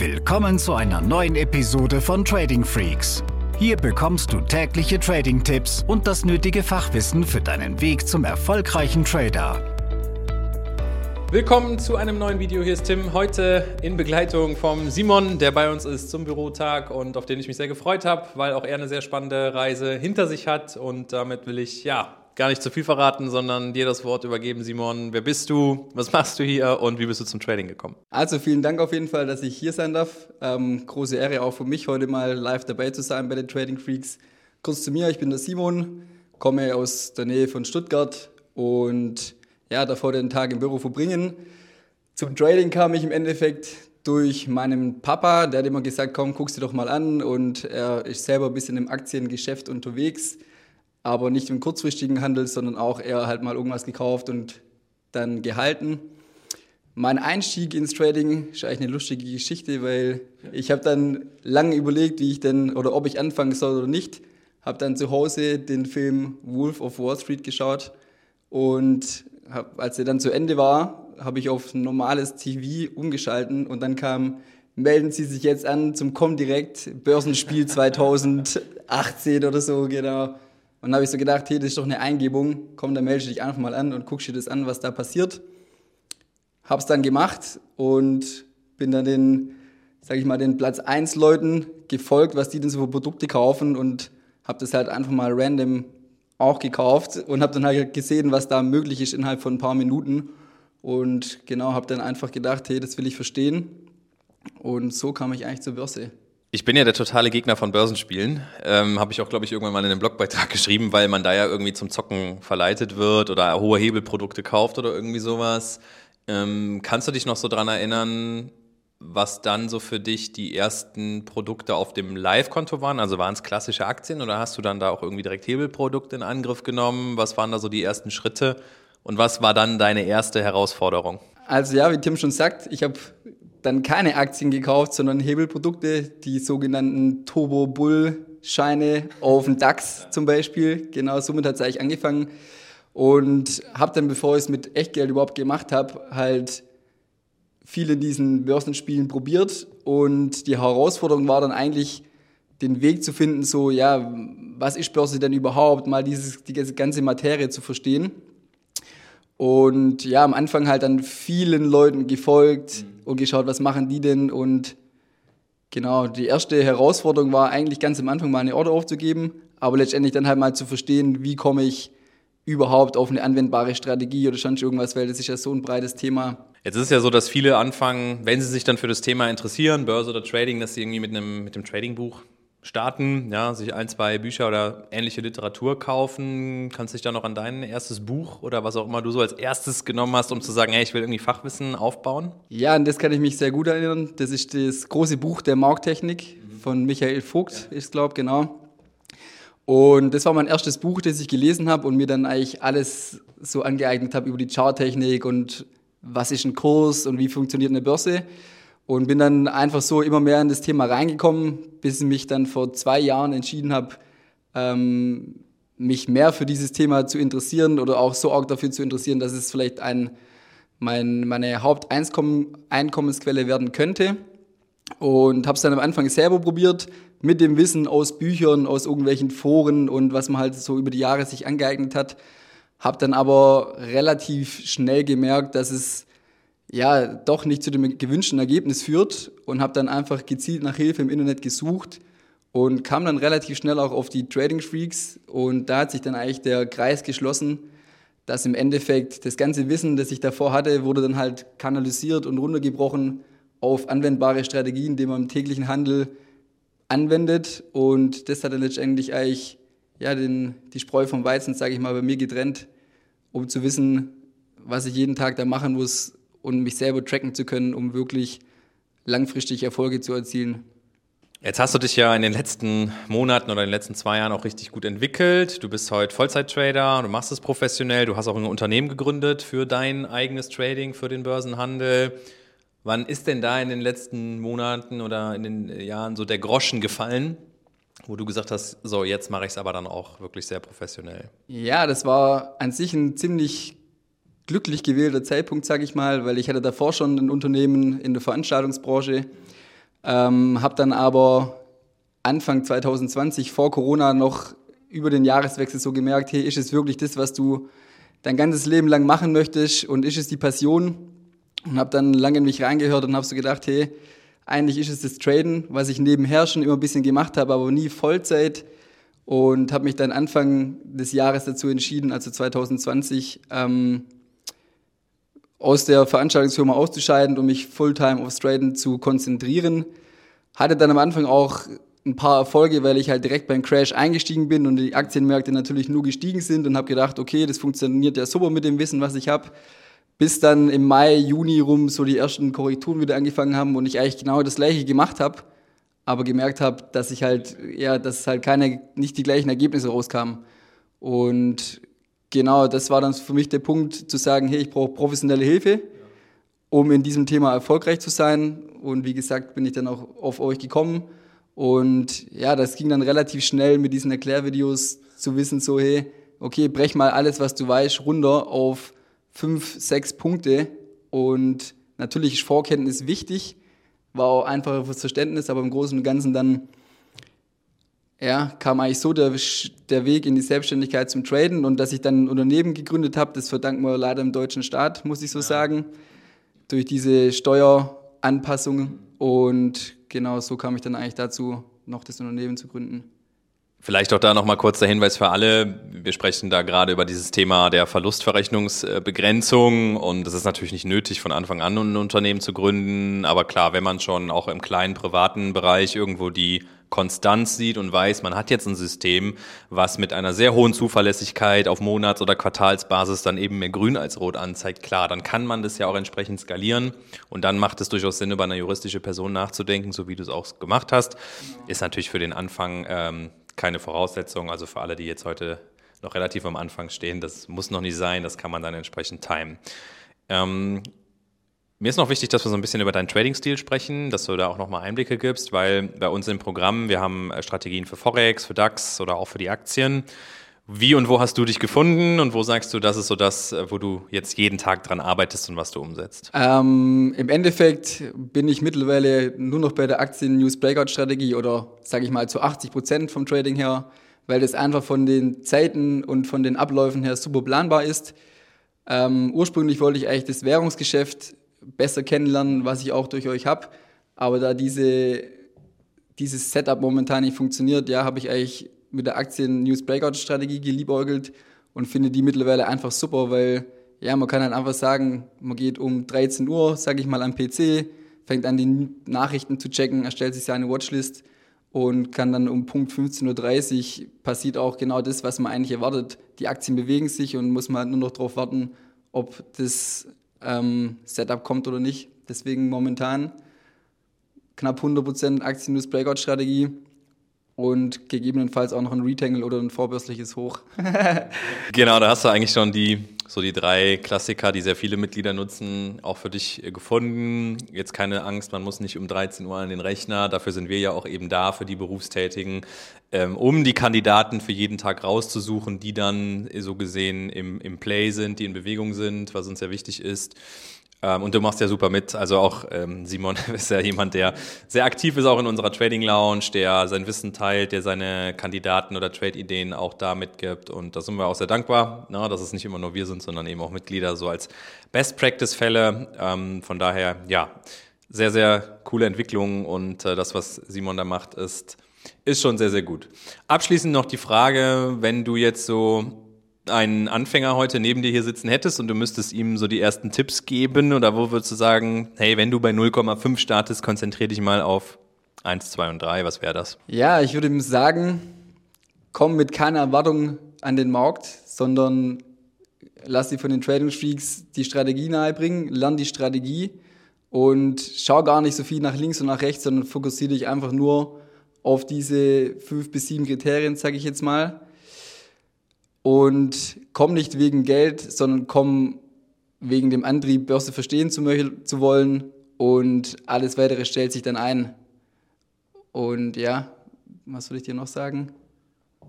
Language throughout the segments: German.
Willkommen zu einer neuen Episode von Trading Freaks. Hier bekommst du tägliche Trading-Tipps und das nötige Fachwissen für deinen Weg zum erfolgreichen Trader. Willkommen zu einem neuen Video. Hier ist Tim. Heute in Begleitung vom Simon, der bei uns ist zum Bürotag und auf den ich mich sehr gefreut habe, weil auch er eine sehr spannende Reise hinter sich hat. Und damit will ich ja gar nicht zu viel verraten, sondern dir das Wort übergeben, Simon. Wer bist du? Was machst du hier und wie bist du zum Trading gekommen? Also vielen Dank auf jeden Fall, dass ich hier sein darf. Ähm, große Ehre auch für mich, heute mal live dabei zu sein bei den Trading Freaks. Kurz zu mir, ich bin der Simon, komme aus der Nähe von Stuttgart und ja, davor den Tag im Büro verbringen. Zum Trading kam ich im Endeffekt durch meinen Papa, der hat immer gesagt, komm, guckst du doch mal an und er ist selber ein bisschen im Aktiengeschäft unterwegs aber nicht im kurzfristigen Handel, sondern auch eher halt mal irgendwas gekauft und dann gehalten. Mein Einstieg ins Trading ist eigentlich eine lustige Geschichte, weil ich habe dann lange überlegt, wie ich denn oder ob ich anfangen soll oder nicht. Habe dann zu Hause den Film Wolf of Wall Street geschaut und hab, als er dann zu Ende war, habe ich auf normales TV umgeschalten und dann kam melden Sie sich jetzt an zum Comdirect Börsenspiel 2018 oder so genau. Und dann habe ich so gedacht, hey, das ist doch eine Eingebung, komm, dann melde dich einfach mal an und guckst dir das an, was da passiert. Hab's dann gemacht und bin dann den, sag ich mal, den Platz 1 Leuten gefolgt, was die denn so für Produkte kaufen und habe das halt einfach mal random auch gekauft und habe dann halt gesehen, was da möglich ist innerhalb von ein paar Minuten und genau, habe dann einfach gedacht, hey, das will ich verstehen und so kam ich eigentlich zur Börse. Ich bin ja der totale Gegner von Börsenspielen. Ähm, Habe ich auch, glaube ich, irgendwann mal in einem Blogbeitrag geschrieben, weil man da ja irgendwie zum Zocken verleitet wird oder hohe Hebelprodukte kauft oder irgendwie sowas. Ähm, kannst du dich noch so dran erinnern, was dann so für dich die ersten Produkte auf dem Live-Konto waren? Also waren es klassische Aktien oder hast du dann da auch irgendwie direkt Hebelprodukte in Angriff genommen? Was waren da so die ersten Schritte? Und was war dann deine erste Herausforderung? Also ja, wie Tim schon sagt, ich habe dann keine Aktien gekauft, sondern Hebelprodukte, die sogenannten Turbo Bull Scheine auf den DAX zum Beispiel. Genau somit hat es eigentlich angefangen. Und habe dann, bevor ich es mit Echtgeld überhaupt gemacht habe, halt viele diesen Börsenspielen probiert. Und die Herausforderung war dann eigentlich, den Weg zu finden, so, ja, was ist Börse denn überhaupt? Mal dieses, die ganze Materie zu verstehen. Und ja, am Anfang halt dann vielen Leuten gefolgt mhm. Und geschaut, was machen die denn. Und genau, die erste Herausforderung war eigentlich ganz am Anfang mal eine Order aufzugeben, aber letztendlich dann halt mal zu verstehen, wie komme ich überhaupt auf eine anwendbare Strategie oder schon irgendwas, weil das ist ja so ein breites Thema. Jetzt ist es ja so, dass viele anfangen, wenn sie sich dann für das Thema interessieren, Börse oder Trading, dass sie irgendwie mit einem mit dem Tradingbuch starten, ja, sich ein, zwei Bücher oder ähnliche Literatur kaufen. Kannst du dich da noch an dein erstes Buch oder was auch immer du so als erstes genommen hast, um zu sagen, hey, ich will irgendwie Fachwissen aufbauen? Ja, an das kann ich mich sehr gut erinnern. Das ist das große Buch der Markttechnik von Michael Vogt, ja. ich glaube, genau. Und das war mein erstes Buch, das ich gelesen habe und mir dann eigentlich alles so angeeignet habe über die Charttechnik und was ist ein Kurs und wie funktioniert eine Börse. Und bin dann einfach so immer mehr in das Thema reingekommen, bis ich mich dann vor zwei Jahren entschieden habe, ähm, mich mehr für dieses Thema zu interessieren oder auch so auch dafür zu interessieren, dass es vielleicht ein, mein, meine Haupteinkommensquelle werden könnte. Und habe es dann am Anfang selber probiert, mit dem Wissen aus Büchern, aus irgendwelchen Foren und was man halt so über die Jahre sich angeeignet hat. Habe dann aber relativ schnell gemerkt, dass es ja doch nicht zu dem gewünschten Ergebnis führt und habe dann einfach gezielt nach Hilfe im Internet gesucht und kam dann relativ schnell auch auf die Trading Freaks und da hat sich dann eigentlich der Kreis geschlossen, dass im Endeffekt das ganze Wissen, das ich davor hatte, wurde dann halt kanalisiert und runtergebrochen auf anwendbare Strategien, die man im täglichen Handel anwendet und das hat dann letztendlich eigentlich ja, den, die Spreu vom Weizen, sage ich mal, bei mir getrennt, um zu wissen, was ich jeden Tag da machen muss, und mich selber tracken zu können, um wirklich langfristig Erfolge zu erzielen. Jetzt hast du dich ja in den letzten Monaten oder in den letzten zwei Jahren auch richtig gut entwickelt. Du bist heute Vollzeit-Trader, du machst es professionell, du hast auch ein Unternehmen gegründet für dein eigenes Trading, für den Börsenhandel. Wann ist denn da in den letzten Monaten oder in den Jahren so der Groschen gefallen, wo du gesagt hast, so jetzt mache ich es aber dann auch wirklich sehr professionell? Ja, das war an sich ein ziemlich glücklich gewählter Zeitpunkt, sage ich mal, weil ich hatte davor schon ein Unternehmen in der Veranstaltungsbranche. Ähm, habe dann aber Anfang 2020 vor Corona noch über den Jahreswechsel so gemerkt, hey, ist es wirklich das, was du dein ganzes Leben lang machen möchtest und ist es die Passion? Und habe dann lange in mich reingehört und habe so gedacht, hey, eigentlich ist es das Traden, was ich nebenher schon immer ein bisschen gemacht habe, aber nie Vollzeit. Und habe mich dann Anfang des Jahres dazu entschieden, also 2020, ähm, aus der Veranstaltungsfirma auszuscheiden und mich Fulltime aufs Traden zu konzentrieren. Hatte dann am Anfang auch ein paar Erfolge, weil ich halt direkt beim Crash eingestiegen bin und die Aktienmärkte natürlich nur gestiegen sind und habe gedacht, okay, das funktioniert ja super mit dem Wissen, was ich habe. Bis dann im Mai, Juni rum so die ersten Korrekturen wieder angefangen haben und ich eigentlich genau das gleiche gemacht habe, aber gemerkt habe, dass ich halt, ja, dass halt keine, nicht die gleichen Ergebnisse rauskamen. Und genau, das war dann für mich der Punkt zu sagen, hey, ich brauche professionelle Hilfe, um in diesem Thema erfolgreich zu sein. Und wie gesagt, bin ich dann auch auf euch gekommen und ja, das ging dann relativ schnell mit diesen Erklärvideos zu wissen, so hey, okay, brech mal alles, was du weißt, runter auf fünf, sechs Punkte. Und natürlich ist Vorkenntnis wichtig, war auch einfacher fürs Verständnis, aber im Großen und Ganzen dann ja, kam eigentlich so der, der Weg in die Selbstständigkeit zum Traden und dass ich dann ein Unternehmen gegründet habe, das verdanken wir leider im deutschen Staat, muss ich so ja. sagen, durch diese Steueranpassung und genau so kam ich dann eigentlich dazu, noch das Unternehmen zu gründen. Vielleicht auch da nochmal kurz der Hinweis für alle. Wir sprechen da gerade über dieses Thema der Verlustverrechnungsbegrenzung und es ist natürlich nicht nötig, von Anfang an ein Unternehmen zu gründen. Aber klar, wenn man schon auch im kleinen privaten Bereich irgendwo die Konstanz sieht und weiß, man hat jetzt ein System, was mit einer sehr hohen Zuverlässigkeit auf Monats- oder Quartalsbasis dann eben mehr grün als rot anzeigt, klar, dann kann man das ja auch entsprechend skalieren und dann macht es durchaus Sinn, über eine juristische Person nachzudenken, so wie du es auch gemacht hast. Ist natürlich für den Anfang ähm, keine Voraussetzung, also für alle, die jetzt heute noch relativ am Anfang stehen, das muss noch nicht sein, das kann man dann entsprechend timen. Ähm, mir ist noch wichtig, dass wir so ein bisschen über deinen Trading-Stil sprechen, dass du da auch nochmal Einblicke gibst, weil bei uns im Programm, wir haben äh, Strategien für Forex, für DAX oder auch für die Aktien. Wie und wo hast du dich gefunden und wo sagst du, das ist so das, äh, wo du jetzt jeden Tag dran arbeitest und was du umsetzt? Ähm, Im Endeffekt bin ich mittlerweile nur noch bei der Aktien-News-Breakout-Strategie oder sage ich mal zu 80 Prozent vom Trading her, weil das einfach von den Zeiten und von den Abläufen her super planbar ist. Ähm, ursprünglich wollte ich eigentlich das Währungsgeschäft besser kennenlernen, was ich auch durch euch habe. Aber da diese, dieses Setup momentan nicht funktioniert, ja, habe ich eigentlich mit der Aktien-News-Breakout-Strategie geliebäugelt und finde die mittlerweile einfach super, weil ja, man kann halt einfach sagen, man geht um 13 Uhr, sage ich mal, am PC, fängt an, die Nachrichten zu checken, erstellt sich seine Watchlist und kann dann um Punkt 15.30 Uhr passiert auch genau das, was man eigentlich erwartet. Die Aktien bewegen sich und muss man halt nur noch darauf warten, ob das ähm, Setup kommt oder nicht. Deswegen momentan knapp 100% Aktien-Breakout-Strategie und gegebenenfalls auch noch ein Retangle oder ein vorbörsliches Hoch. genau, da hast du eigentlich schon die so die drei Klassiker, die sehr viele Mitglieder nutzen, auch für dich gefunden. Jetzt keine Angst, man muss nicht um 13 Uhr an den Rechner. Dafür sind wir ja auch eben da für die Berufstätigen, ähm, um die Kandidaten für jeden Tag rauszusuchen, die dann so gesehen im, im Play sind, die in Bewegung sind, was uns sehr wichtig ist. Ähm, und du machst ja super mit. Also auch ähm, Simon ist ja jemand, der sehr aktiv ist, auch in unserer Trading Lounge, der sein Wissen teilt, der seine Kandidaten oder Trade-Ideen auch da mitgibt. Und da sind wir auch sehr dankbar, na, dass es nicht immer nur wir sind, sondern eben auch Mitglieder so als Best-Practice-Fälle. Ähm, von daher, ja, sehr, sehr coole Entwicklung und äh, das, was Simon da macht, ist, ist schon sehr, sehr gut. Abschließend noch die Frage, wenn du jetzt so einen Anfänger heute neben dir hier sitzen hättest und du müsstest ihm so die ersten Tipps geben oder wo würdest du sagen, hey, wenn du bei 0,5 startest, konzentrier dich mal auf 1, 2 und 3, was wäre das? Ja, ich würde ihm sagen, komm mit keiner Erwartung an den Markt, sondern lass dir von den Trading Streaks die Strategie nahebringen, lern die Strategie und schau gar nicht so viel nach links und nach rechts, sondern fokussiere dich einfach nur auf diese fünf bis sieben Kriterien, sage ich jetzt mal und komm nicht wegen Geld, sondern komm wegen dem Antrieb, Börse verstehen zu, zu wollen und alles weitere stellt sich dann ein. Und ja, was soll ich dir noch sagen?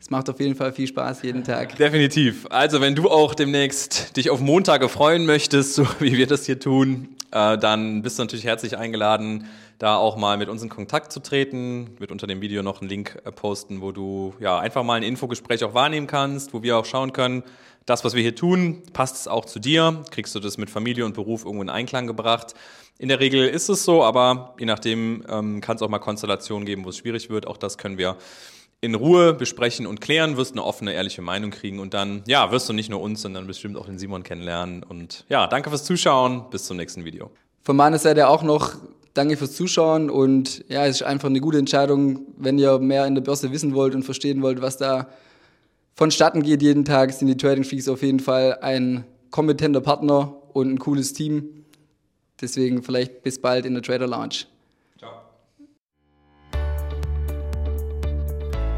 Es macht auf jeden Fall viel Spaß jeden Tag. Definitiv. Also wenn du auch demnächst dich auf Montage freuen möchtest, so wie wir das hier tun, äh, dann bist du natürlich herzlich eingeladen, da auch mal mit uns in Kontakt zu treten. Wird unter dem Video noch einen Link äh, posten, wo du ja einfach mal ein Infogespräch auch wahrnehmen kannst, wo wir auch schauen können, das, was wir hier tun, passt es auch zu dir? Kriegst du das mit Familie und Beruf irgendwo in Einklang gebracht? In der Regel ist es so, aber je nachdem ähm, kann es auch mal Konstellationen geben, wo es schwierig wird. Auch das können wir in Ruhe besprechen und klären, wirst eine offene, ehrliche Meinung kriegen und dann, ja, wirst du nicht nur uns, sondern bestimmt auch den Simon kennenlernen. Und ja, danke fürs Zuschauen. Bis zum nächsten Video. Von meiner Seite auch noch danke fürs Zuschauen und ja, es ist einfach eine gute Entscheidung, wenn ihr mehr in der Börse wissen wollt und verstehen wollt, was da vonstatten geht jeden Tag, sind die Trading Freaks auf jeden Fall ein kompetenter Partner und ein cooles Team. Deswegen vielleicht bis bald in der Trader Lounge.